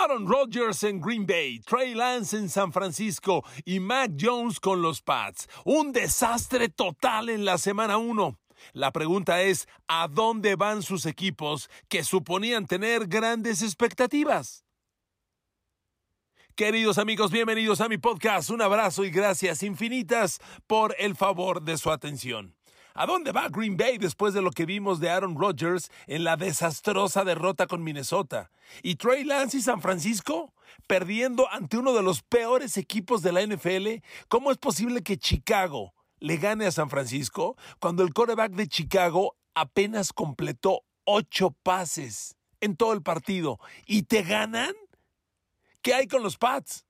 Aaron Rodgers en Green Bay, Trey Lance en San Francisco y Mac Jones con los Pats. Un desastre total en la semana 1. La pregunta es, ¿a dónde van sus equipos que suponían tener grandes expectativas? Queridos amigos, bienvenidos a mi podcast. Un abrazo y gracias infinitas por el favor de su atención. ¿A dónde va Green Bay después de lo que vimos de Aaron Rodgers en la desastrosa derrota con Minnesota? ¿Y Trey Lance y San Francisco? Perdiendo ante uno de los peores equipos de la NFL, ¿cómo es posible que Chicago le gane a San Francisco cuando el quarterback de Chicago apenas completó ocho pases en todo el partido? ¿Y te ganan? ¿Qué hay con los Pats?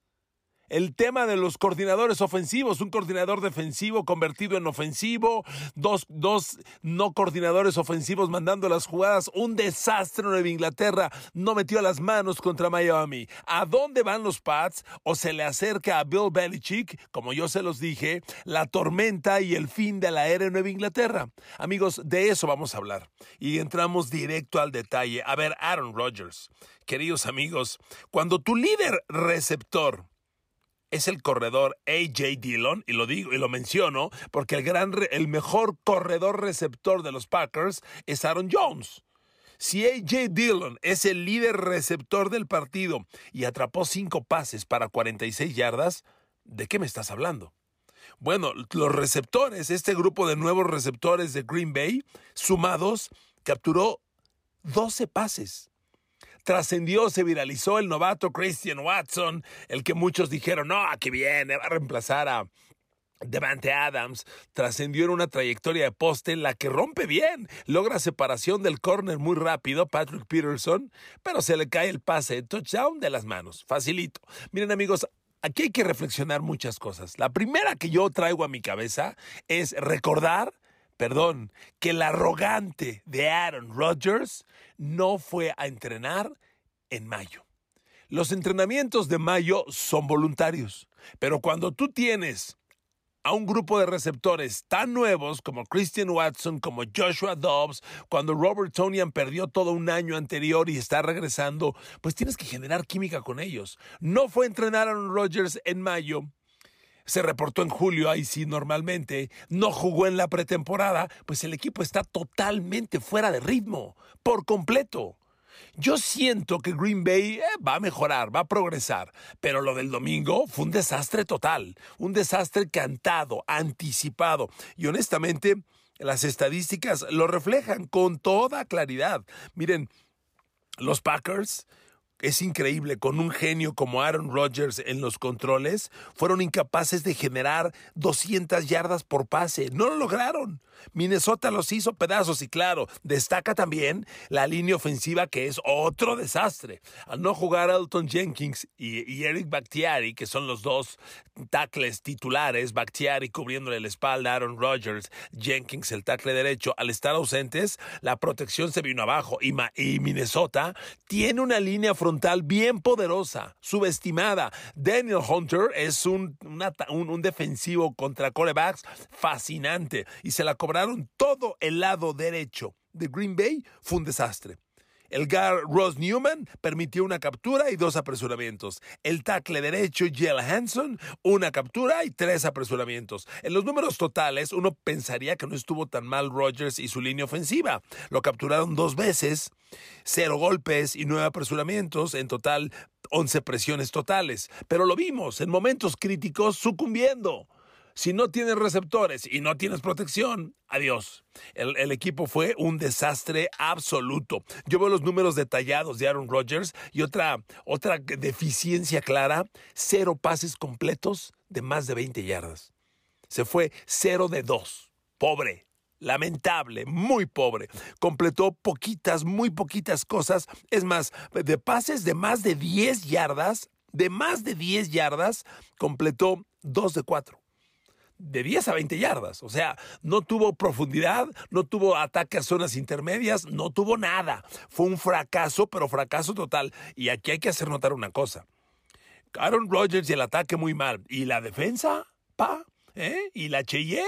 El tema de los coordinadores ofensivos, un coordinador defensivo convertido en ofensivo, dos, dos no coordinadores ofensivos mandando las jugadas, un desastre en Nueva Inglaterra, no metió las manos contra Miami. ¿A dónde van los Pats? ¿O se le acerca a Bill Belichick, como yo se los dije, la tormenta y el fin de la era en Nueva Inglaterra? Amigos, de eso vamos a hablar. Y entramos directo al detalle. A ver, Aaron Rodgers, queridos amigos, cuando tu líder receptor es el corredor AJ Dillon, y lo digo y lo menciono porque el, gran, el mejor corredor receptor de los Packers es Aaron Jones. Si AJ Dillon es el líder receptor del partido y atrapó cinco pases para 46 yardas, ¿de qué me estás hablando? Bueno, los receptores, este grupo de nuevos receptores de Green Bay, sumados, capturó 12 pases trascendió, se viralizó el novato Christian Watson, el que muchos dijeron, no, aquí viene, va a reemplazar a Devante Adams trascendió en una trayectoria de poste en la que rompe bien, logra separación del córner muy rápido, Patrick Peterson, pero se le cae el pase de touchdown de las manos, facilito. Miren amigos, aquí hay que reflexionar muchas cosas. La primera que yo traigo a mi cabeza es recordar perdón, que el arrogante de Aaron Rodgers no fue a entrenar en mayo. Los entrenamientos de mayo son voluntarios, pero cuando tú tienes a un grupo de receptores tan nuevos como Christian Watson, como Joshua Dobbs, cuando Robert Tonian perdió todo un año anterior y está regresando, pues tienes que generar química con ellos. No fue a entrenar a Aaron Rodgers en mayo se reportó en julio, ahí sí normalmente, no jugó en la pretemporada, pues el equipo está totalmente fuera de ritmo, por completo. Yo siento que Green Bay eh, va a mejorar, va a progresar, pero lo del domingo fue un desastre total, un desastre cantado, anticipado, y honestamente las estadísticas lo reflejan con toda claridad. Miren, los Packers es increíble, con un genio como Aaron Rodgers en los controles, fueron incapaces de generar 200 yardas por pase. No lo lograron. Minnesota los hizo pedazos y claro, destaca también la línea ofensiva que es otro desastre. Al no jugar Alton Jenkins y, Eric Bakhtiari, que son los dos tackles titulares, Bakhtiari cubriéndole la espalda a Aaron Rodgers, Jenkins el tackle derecho, al estar ausentes, la protección se vino abajo y, y Minnesota tiene una línea frontal bien poderosa, subestimada. Daniel Hunter es un, un, defensivo contra corebacks fascinante y se la cobraron todo el lado derecho de Green Bay. Fue un desastre. El guard Ross Newman permitió una captura y dos apresuramientos. El tackle derecho Jill Hanson, una captura y tres apresuramientos. En los números totales, uno pensaría que no estuvo tan mal Rodgers y su línea ofensiva. Lo capturaron dos veces, cero golpes y nueve apresuramientos. En total, once presiones totales. Pero lo vimos en momentos críticos sucumbiendo. Si no tienes receptores y no tienes protección, adiós. El, equipo fue un desastre absoluto. Yo veo los números detallados de Aaron Rodgers y otra, otra deficiencia clara, cero pases completos de más de 20 yardas. Se fue cero de dos. Pobre, lamentable, muy pobre. Completó poquitas, muy poquitas cosas. Es más, de pases de más de 10 yardas, de más de 10 yardas, completó dos de cuatro de 10 a 20 yardas. O sea, no tuvo profundidad, no tuvo ataque a zonas intermedias, no tuvo nada. Fue un fracaso, pero fracaso total. Y aquí hay que hacer notar una cosa. Aaron Rodgers y el ataque muy mal. ¿Y la defensa? ¿Pa? ¿Eh? ¿Y la Cheyenne?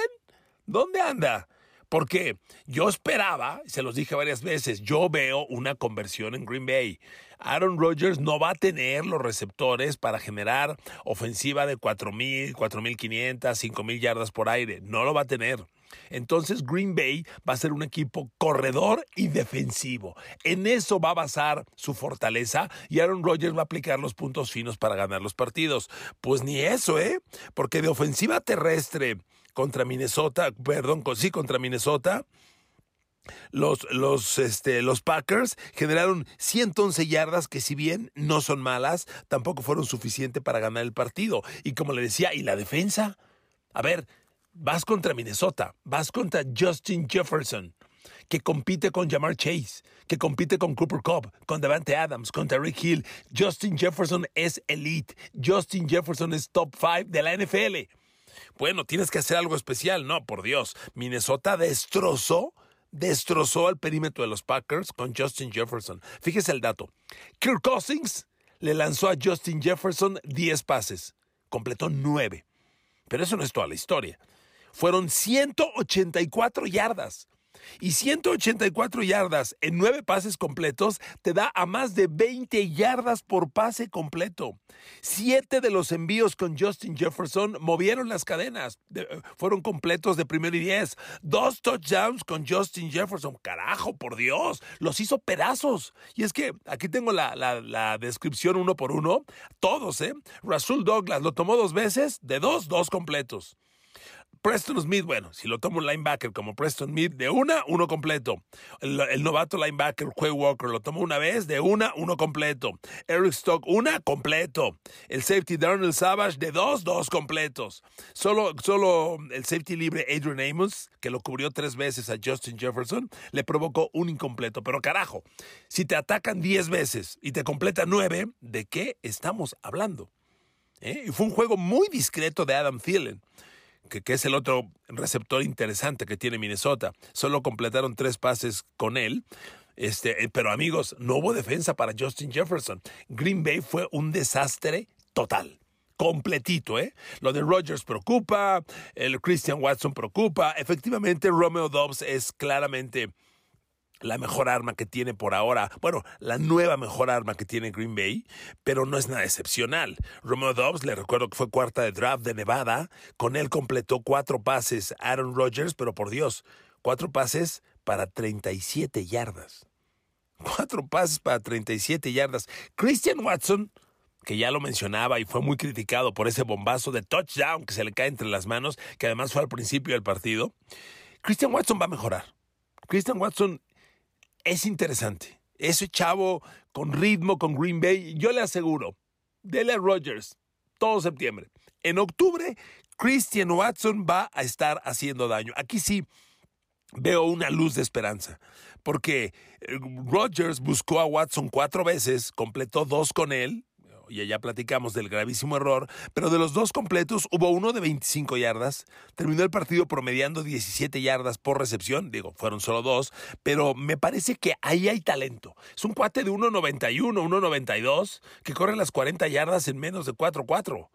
¿Dónde anda? Porque yo esperaba, se los dije varias veces, yo veo una conversión en Green Bay. Aaron Rodgers no va a tener los receptores para generar ofensiva de 4.000, 4.500, 5.000 yardas por aire. No lo va a tener. Entonces Green Bay va a ser un equipo corredor y defensivo. En eso va a basar su fortaleza y Aaron Rodgers va a aplicar los puntos finos para ganar los partidos. Pues ni eso, ¿eh? Porque de ofensiva terrestre contra Minnesota, perdón, sí, contra Minnesota, los, los, este, los Packers generaron 111 yardas que si bien no son malas, tampoco fueron suficientes para ganar el partido. Y como le decía, ¿y la defensa? A ver, vas contra Minnesota, vas contra Justin Jefferson, que compite con Jamar Chase, que compite con Cooper Cobb, con Devante Adams, contra Rick Hill. Justin Jefferson es elite. Justin Jefferson es top 5 de la NFL. Bueno, tienes que hacer algo especial. No, por Dios. Minnesota destrozó, destrozó al perímetro de los Packers con Justin Jefferson. Fíjese el dato. Kirk Cousins le lanzó a Justin Jefferson 10 pases. Completó 9. Pero eso no es toda la historia. Fueron 184 yardas. Y 184 yardas en 9 pases completos te da a más de 20 yardas por pase completo. Siete de los envíos con Justin Jefferson movieron las cadenas. fueron completos de primero y 10. Dos touchdowns con Justin Jefferson. Carajo, por Dios. Los hizo pedazos. Y es que aquí tengo la, la descripción uno por uno. Todos, ¿eh? Rasul Douglas lo tomó dos veces. De dos, dos completos. Preston Smith, bueno, si lo tomo un linebacker como Preston Smith, de una, uno completo. El, novato linebacker Quay Walker lo tomo una vez, de una, uno completo. Eric Stock, una, completo. El safety Darnell Savage, de dos, dos completos. Solo, solo el safety libre Adrian Amos, que lo cubrió tres veces a Justin Jefferson, le provocó un incompleto. Pero carajo, si te atacan diez veces y te completan nueve, ¿de qué estamos hablando? ¿Eh? Y fue un juego muy discreto de Adam Thielen que, es el otro receptor interesante que tiene Minnesota. Solo completaron tres pases con él. Este, eh, pero amigos, no hubo defensa para Justin Jefferson. Green Bay fue un desastre total completito, ¿eh? Lo de Rodgers preocupa, el Christian Watson preocupa. Efectivamente, Romeo Dobbs es claramente la mejor arma que tiene por ahora, bueno, la nueva mejor arma que tiene Green Bay, pero no es nada excepcional. Romeo Dobbs, le recuerdo que fue cuarta de draft de Nevada, con él completó cuatro pases Aaron Rodgers, pero por Dios, cuatro pases para 37 yardas. Cuatro pases para 37 yardas. Christian Watson, que ya lo mencionaba y fue muy criticado por ese bombazo de touchdown que se le cae entre las manos, que además fue al principio del partido. Christian Watson va a mejorar. Christian Watson es interesante. Ese chavo con ritmo, con Green Bay, yo le aseguro, dele a Rodgers todo septiembre. En octubre, Christian Watson va a estar haciendo daño. Aquí sí veo una luz de esperanza, porque eh, Rodgers buscó a Watson cuatro veces, completó dos con él, y ya platicamos del gravísimo error, pero de los dos completos hubo uno de 25 yardas, terminó el partido promediando 17 yardas por recepción, digo, fueron solo dos, pero me parece que ahí hay talento. Es un cuate de 1.91, 1.92, que corre las 40 yardas en menos de 4.4.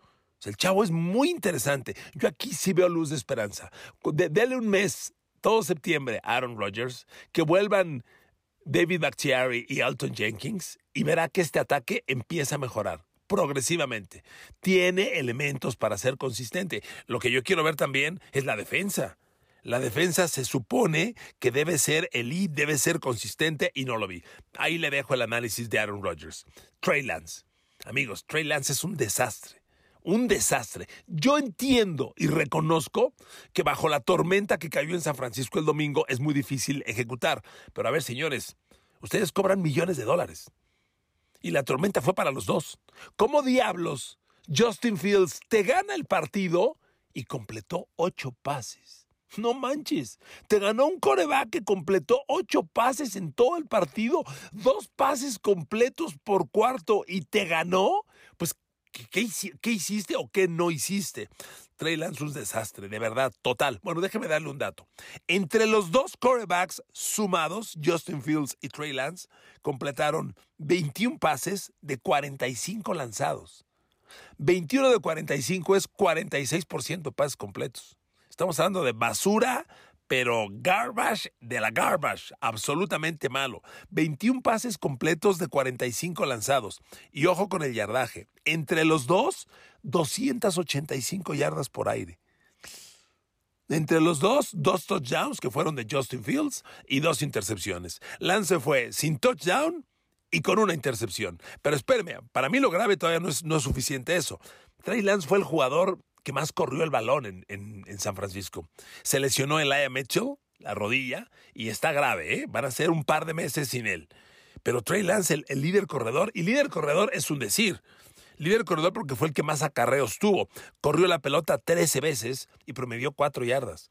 el chavo es muy interesante. Yo aquí sí veo luz de esperanza. dele un mes, todo septiembre, Aaron Rodgers, que vuelvan David Bakhtiari y Alton Jenkins y verá que este ataque empieza a mejorar progresivamente. Tiene elementos para ser consistente. Lo que yo quiero ver también es la defensa. La defensa se supone que debe ser elite, debe ser consistente y no lo vi. Ahí le dejo el análisis de Aaron Rodgers. Trey Lance. Amigos, Trey Lance es un desastre un desastre. Yo entiendo y reconozco que bajo la tormenta que cayó en San Francisco el domingo es muy difícil ejecutar. Pero a ver, señores, ustedes cobran millones de dólares. Y la tormenta fue para los dos. ¿Cómo diablos Justin Fields te gana el partido y completó ocho pases? No manches, te ganó un coreback que completó ocho pases en todo el partido, dos pases completos por cuarto y te ganó. ¿Qué, hiciste o qué no hiciste? Trey Lance un desastre, de verdad, total. Bueno, déjeme darle un dato. Entre los dos quarterbacks sumados, Justin Fields y Trey Lance, completaron 21 pases de 45 lanzados. 21 de 45 es 46% de pases completos. Estamos hablando de basura, pero garbage de la garbage, absolutamente malo. 21 pases completos de 45 lanzados. Y ojo con el yardaje. Entre los dos, 285 yardas por aire. Entre los dos, dos touchdowns que fueron de Justin Fields y dos intercepciones. Lance fue sin touchdown y con una intercepción. Pero espéreme, para mí lo grave todavía no es, no es suficiente eso. Trey Lance fue el jugador que más corrió el balón en, en, San Francisco. Se lesionó Aya Mitchell, la rodilla, y está grave, ¿eh? Van a ser un par de meses sin él. Pero Trey Lance, el, el líder corredor, y líder corredor es un decir. Líder corredor porque fue el que más acarreos tuvo. Corrió la pelota 13 veces y promedió 4 yardas.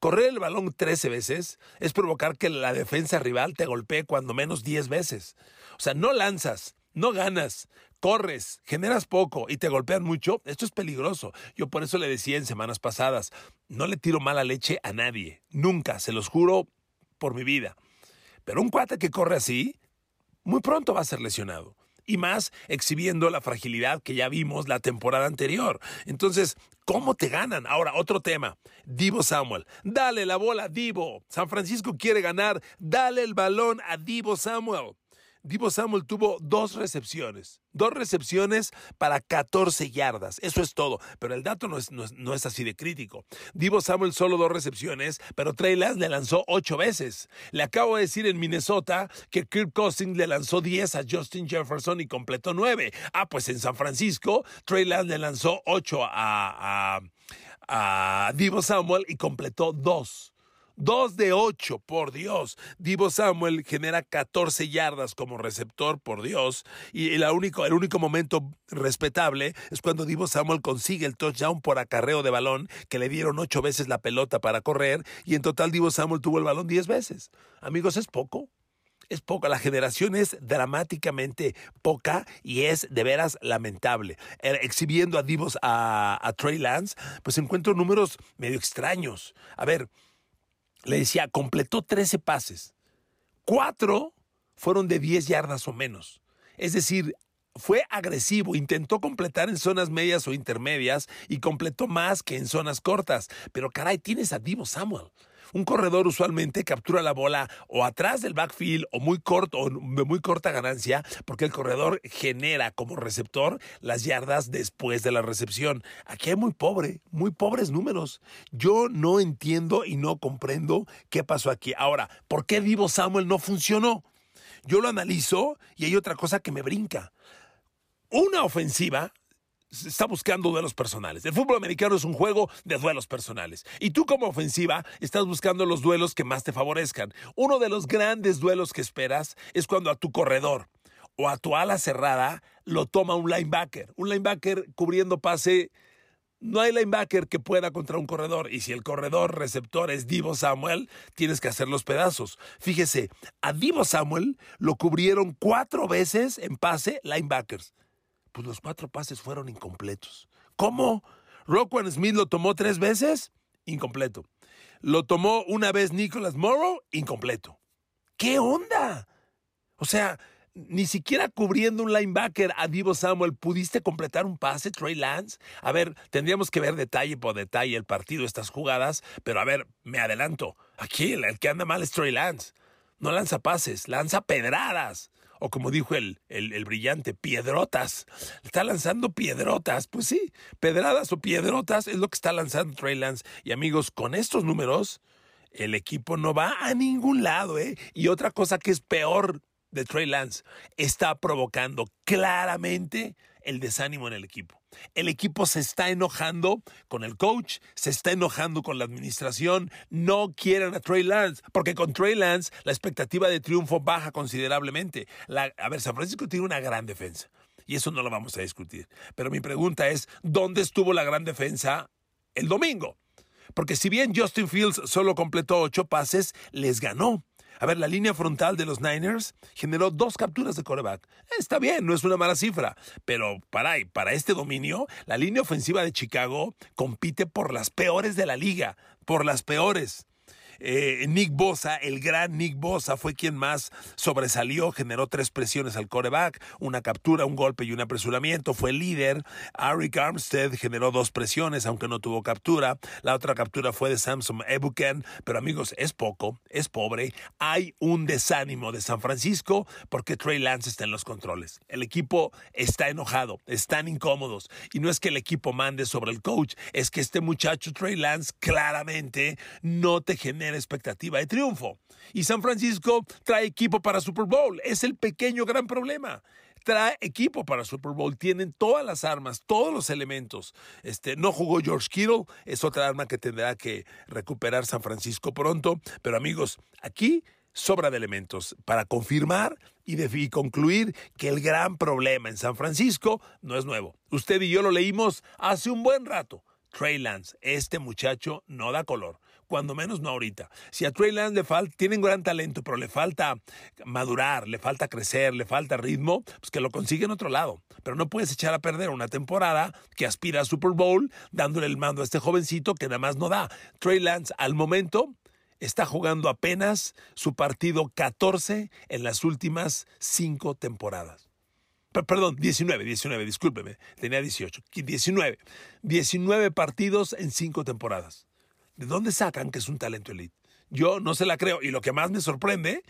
Correr el balón 13 veces es provocar que la defensa rival te golpee cuando menos 10 veces. O sea, no lanzas, no ganas, corres, generas poco y te golpean mucho, esto es peligroso. Yo por eso le decía en semanas pasadas, no le tiro mala leche a nadie, nunca, se los juro por mi vida. Pero un cuate que corre así, muy pronto va a ser lesionado. Y más exhibiendo la fragilidad que ya vimos la temporada anterior. Entonces, ¿cómo te ganan? Ahora, otro tema. Divo Samuel. Dale la bola, Divo. San Francisco quiere ganar. Dale el balón a Divo Samuel. Divo Samuel tuvo dos recepciones, dos recepciones para 14 yardas, eso es todo, pero el dato no es, no es, así de crítico. Divo Samuel solo dos recepciones, pero Trey Lance le lanzó ocho veces. Le acabo de decir en Minnesota que Kirk Cousins le lanzó 10 a Justin Jefferson y completó nueve. Ah, pues en San Francisco, Trey Lance le lanzó ocho a, a, a Divo Samuel y completó dos. Dos de ocho, por Dios. Divo Samuel genera 14 yardas como receptor, por Dios. Y el único, el único momento respetable es cuando Divo Samuel consigue el touchdown por acarreo de balón, que le dieron ocho veces la pelota para correr. Y en total Divo Samuel tuvo el balón diez veces. Amigos, es poco. Es poco, la generación es dramáticamente poca y es de veras lamentable. Eh, exhibiendo a Divos a, a Trey Lance, pues encuentro números medio extraños. A ver, le decía, completó 13 pases. Cuatro fueron de 10 yardas o menos. Es decir, fue agresivo, intentó completar en zonas medias o intermedias y completó más que en zonas cortas. Pero caray, tienes a Divo Samuel. Un corredor usualmente captura la bola o atrás del backfield o muy corto o de muy corta ganancia porque el corredor genera como receptor las yardas después de la recepción. Aquí hay muy pobre, muy pobres números. Yo no entiendo y no comprendo qué pasó aquí. Ahora, ¿por qué Divo Samuel no funcionó? Yo lo analizo y hay otra cosa que me brinca. Una ofensiva está buscando duelos personales. El fútbol americano es un juego de duelos personales. Y tú como ofensiva estás buscando los duelos que más te favorezcan. Uno de los grandes duelos que esperas es cuando a tu corredor o a tu ala cerrada lo toma un linebacker. Un linebacker cubriendo pase. No hay linebacker que pueda contra un corredor. Y si el corredor receptor es Divo Samuel, tienes que hacer los pedazos. Fíjese, a Divo Samuel lo cubrieron cuatro veces en pase linebackers pues los cuatro pases fueron incompletos. ¿Cómo? Roquan Smith lo tomó tres veces, incompleto. Lo tomó una vez Nicholas Morrow, incompleto. ¿Qué onda? O sea, ni siquiera cubriendo un linebacker a Divo Samuel pudiste completar un pase, Trey Lance. A ver, tendríamos que ver detalle por detalle el partido, estas jugadas, pero a ver, me adelanto. Aquí el que anda mal es Trey Lance. No lanza pases, lanza pedradas o como dijo el, el, brillante, piedrotas. Está lanzando piedrotas. Pues sí, pedradas o piedrotas es lo que está lanzando Trey Lance. Y amigos, con estos números, el equipo no va a ningún lado, ¿eh? Y otra cosa que es peor de Trey Lance, está provocando claramente el desánimo en el equipo. El equipo se está enojando con el coach, se está enojando con la administración, no quieren a Trey Lance, porque con Trey Lance la expectativa de triunfo baja considerablemente. a ver, San Francisco tiene una gran defensa y eso no lo vamos a discutir. Pero mi pregunta es, ¿dónde estuvo la gran defensa el domingo? Porque si bien Justin Fields solo completó ocho pases, les ganó. A ver, la línea frontal de los Niners generó dos capturas de coreback. Está bien, no es una mala cifra, pero para, para este dominio, la línea ofensiva de Chicago compite por las peores de la liga, por las peores. Eh, Nick Bosa, el gran Nick Bosa, fue quien más sobresalió, generó tres presiones al coreback, una captura, un golpe y un apresuramiento, fue líder. Arik Armstead generó dos presiones, aunque no tuvo captura. La otra captura fue de Samson Ebuken, pero amigos, es poco, es pobre. Hay un desánimo de San Francisco porque Trey Lance está en los controles. El equipo está enojado, están incómodos. Y no es que el equipo mande sobre el coach, es que este muchacho Trey Lance claramente no te genera expectativa de triunfo. Y San Francisco trae equipo para Super Bowl. Es el pequeño gran problema trae equipo para Super Bowl, tienen todas las armas, todos los elementos. Este, no jugó George Kittle, es otra arma que tendrá que recuperar San Francisco pronto. Pero amigos, aquí sobra de elementos para confirmar y, y, concluir que el gran problema en San Francisco no es nuevo. Usted y yo lo leímos hace un buen rato. Trey Lance, este muchacho no da color cuando menos no ahorita. Si a Trey Lance le falta, tiene un gran talento, pero le falta madurar, le falta crecer, le falta ritmo, pues que lo consigue en otro lado. Pero no puedes echar a perder una temporada que aspira a Super Bowl dándole el mando a este jovencito que nada más no da. Trey Lance al momento está jugando apenas su partido 14 en las últimas cinco temporadas. Perdón, 19, 19, discúlpeme, tenía 18, 19. 19 partidos en cinco temporadas. ¿De dónde sacan que es un talento elite? Yo no se la creo. Y lo que más me sorprende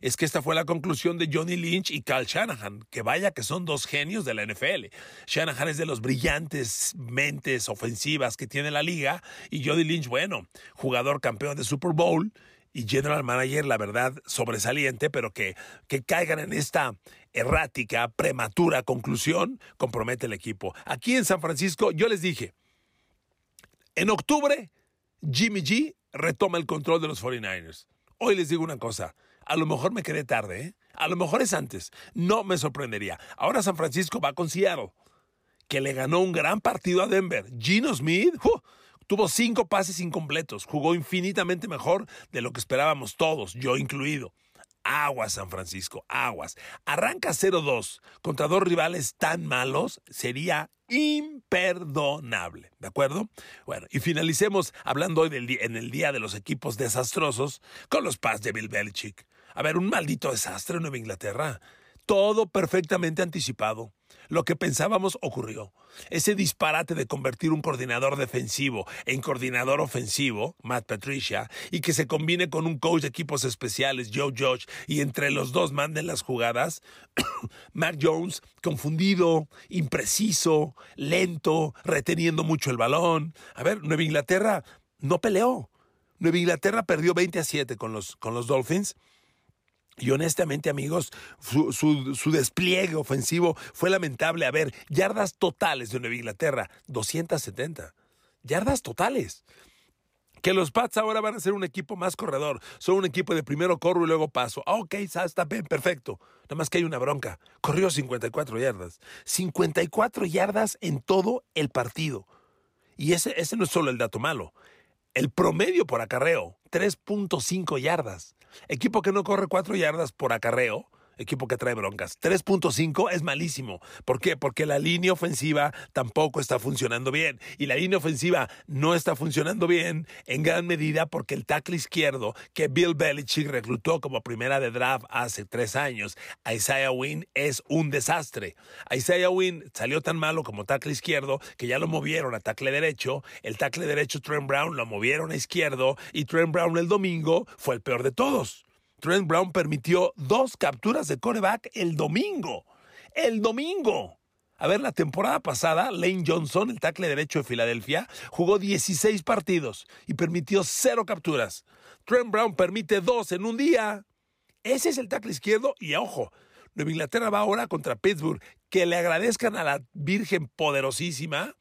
es que esta fue la conclusión de Johnny Lynch y Cal Shanahan, que vaya que son dos genios de la NFL. Shanahan es de los brillantes mentes ofensivas que tiene la liga y Johnny Lynch, bueno, jugador campeón de Super Bowl y general manager, la verdad, sobresaliente, pero que, que caigan en esta errática, prematura conclusión, compromete el equipo. Aquí en San Francisco, yo les dije, en octubre Jimmy G retoma el control de los 49ers. Hoy les digo una cosa, a lo mejor me quedé tarde, ¿eh? a lo mejor es antes, no me sorprendería. Ahora San Francisco va con Seattle, que le ganó un gran partido a Denver. Gino Smith tuvo cinco pases incompletos, jugó infinitamente mejor de lo que esperábamos todos, yo incluido. Aguas, San Francisco, aguas. Arranca 0-2 contra dos rivales tan malos, sería imperdonable, ¿de acuerdo? Bueno, y finalicemos hablando hoy del en el día de los equipos desastrosos con los Paz de Bill Belichick. A ver, un maldito desastre en Nueva Inglaterra. Todo perfectamente anticipado. Lo que pensábamos ocurrió. Ese disparate de convertir un coordinador defensivo en coordinador ofensivo, Matt Patricia, y que se combine con un coach de equipos especiales, Joe Judge, y entre los dos manden las jugadas, Mac Jones, confundido, impreciso, lento, reteniendo mucho el balón. A ver, Nueva Inglaterra no peleó. Nueva Inglaterra perdió 20 a 7 con los, con los Dolphins y honestamente, amigos, su, despliegue ofensivo fue lamentable. A ver, yardas totales de Nueva Inglaterra, 270. Yardas totales. Que los Pats ahora van a ser un equipo más corredor. Son un equipo de primero corro y luego paso. Ah, ok, está bien, perfecto. Nada más que hay una bronca. Corrió 54 yardas. 54 yardas en todo el partido. Y ese, ese no es solo el dato malo. El promedio por acarreo, 3.5 yardas. Equipo que no corre 4 yardas por acarreo, equipo que trae broncas. 3.5 es malísimo. ¿Por qué? Porque la línea ofensiva tampoco está funcionando bien. Y la línea ofensiva no está funcionando bien en gran medida porque el tackle izquierdo que Bill Belichick reclutó como primera de draft hace tres años, Isaiah Wynn, es un desastre. Isaiah Wynn salió tan malo como tackle izquierdo que ya lo movieron a tackle derecho. El tackle derecho Trent Brown lo movieron a izquierdo y Trent Brown el domingo fue el peor de todos. Trent Brown permitió dos capturas de coreback el domingo. El domingo. A ver, la temporada pasada, Lane Johnson, el tackle derecho de Filadelfia, jugó 16 partidos y permitió cero capturas. Trent Brown permite dos en un día. Ese es el tackle izquierdo y ojo, Nueva Inglaterra va ahora contra Pittsburgh. Que le agradezcan a la Virgen poderosísima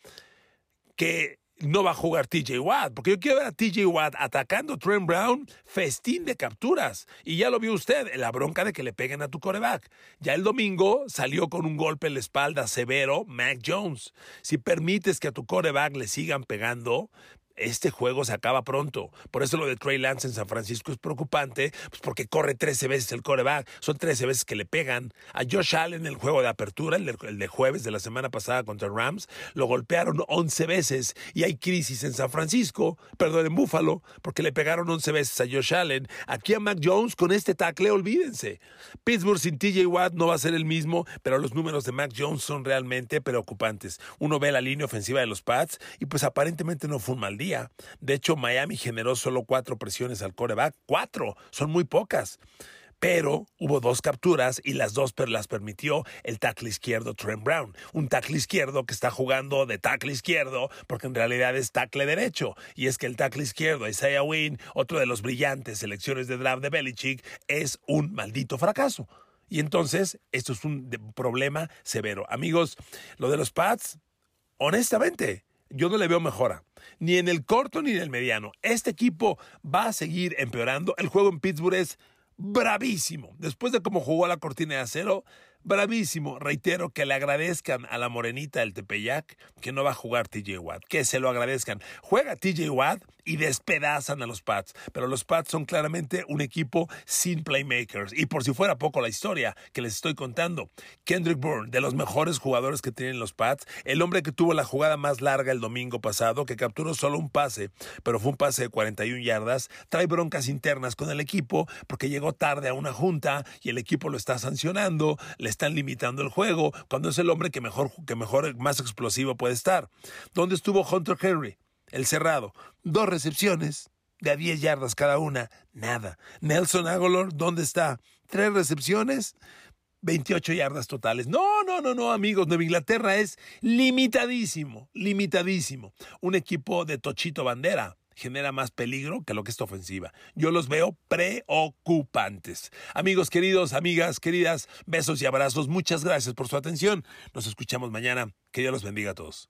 que no va a jugar TJ Watt, porque yo quiero ver a TJ Watt atacando a Trent Brown, festín de capturas. Y ya lo vio usted, la bronca de que le peguen a tu coreback. Ya el domingo salió con un golpe en la espalda severo Mac Jones. Si permites que a tu coreback le sigan pegando, este juego se acaba pronto. Por eso lo de Trey Lance en San Francisco es preocupante, pues porque corre 13 veces el coreback, son 13 veces que le pegan. A Josh Allen en el juego de apertura, el de, jueves de la semana pasada contra Rams, lo golpearon 11 veces y hay crisis en San Francisco, perdón, en Buffalo, porque le pegaron 11 veces a Josh Allen. Aquí a Mac Jones con este tackle, olvídense. Pittsburgh sin TJ Watt no va a ser el mismo, pero los números de Mac Jones son realmente preocupantes. Uno ve la línea ofensiva de los Pats y pues aparentemente no fue un mal día. De hecho, Miami generó solo cuatro presiones al coreback. Cuatro, son muy pocas pero hubo dos capturas y las dos las permitió el tackle izquierdo Trent Brown, un tackle izquierdo que está jugando de tackle izquierdo porque en realidad es tackle derecho y es que el tackle izquierdo Isaiah Wynn, otro de los brillantes selecciones de draft de Belichick, es un maldito fracaso. Y entonces, esto es un problema severo. Amigos, lo de los Pats, honestamente, yo no le veo mejora, ni en el corto ni en el mediano. Este equipo va a seguir empeorando. El juego en Pittsburgh es bravísimo. Después de cómo jugó la cortina de acero, bravísimo. Reitero que le agradezcan a la morenita del Tepeyac que no va a jugar TJ Watt, que se lo agradezcan. Juega TJ Watt y despedazan a los Pats, pero los Pats son claramente un equipo sin playmakers. Y por si fuera poco la historia que les estoy contando, Kendrick Bourne, de los mejores jugadores que tienen los Pats, el hombre que tuvo la jugada más larga el domingo pasado, que capturó solo un pase, pero fue un pase de 41 yardas, trae broncas internas con el equipo porque llegó tarde a una junta y el equipo lo está sancionando, le están limitando el juego, cuando es el hombre que mejor, que mejor, más explosivo puede estar. ¿Dónde estuvo Hunter Henry? El cerrado. Dos recepciones de a 10 yardas cada una. Nada. Nelson Aguilar, ¿dónde está? Tres recepciones. 28 yardas totales. No, no, no, no, amigos. Nueva Inglaterra es limitadísimo, limitadísimo. Un equipo de Tochito Bandera genera más peligro que lo que es ofensiva. Yo los veo preocupantes. Amigos queridos, amigas queridas, besos y abrazos. Muchas gracias por su atención. Nos escuchamos mañana. Que Dios los bendiga a todos.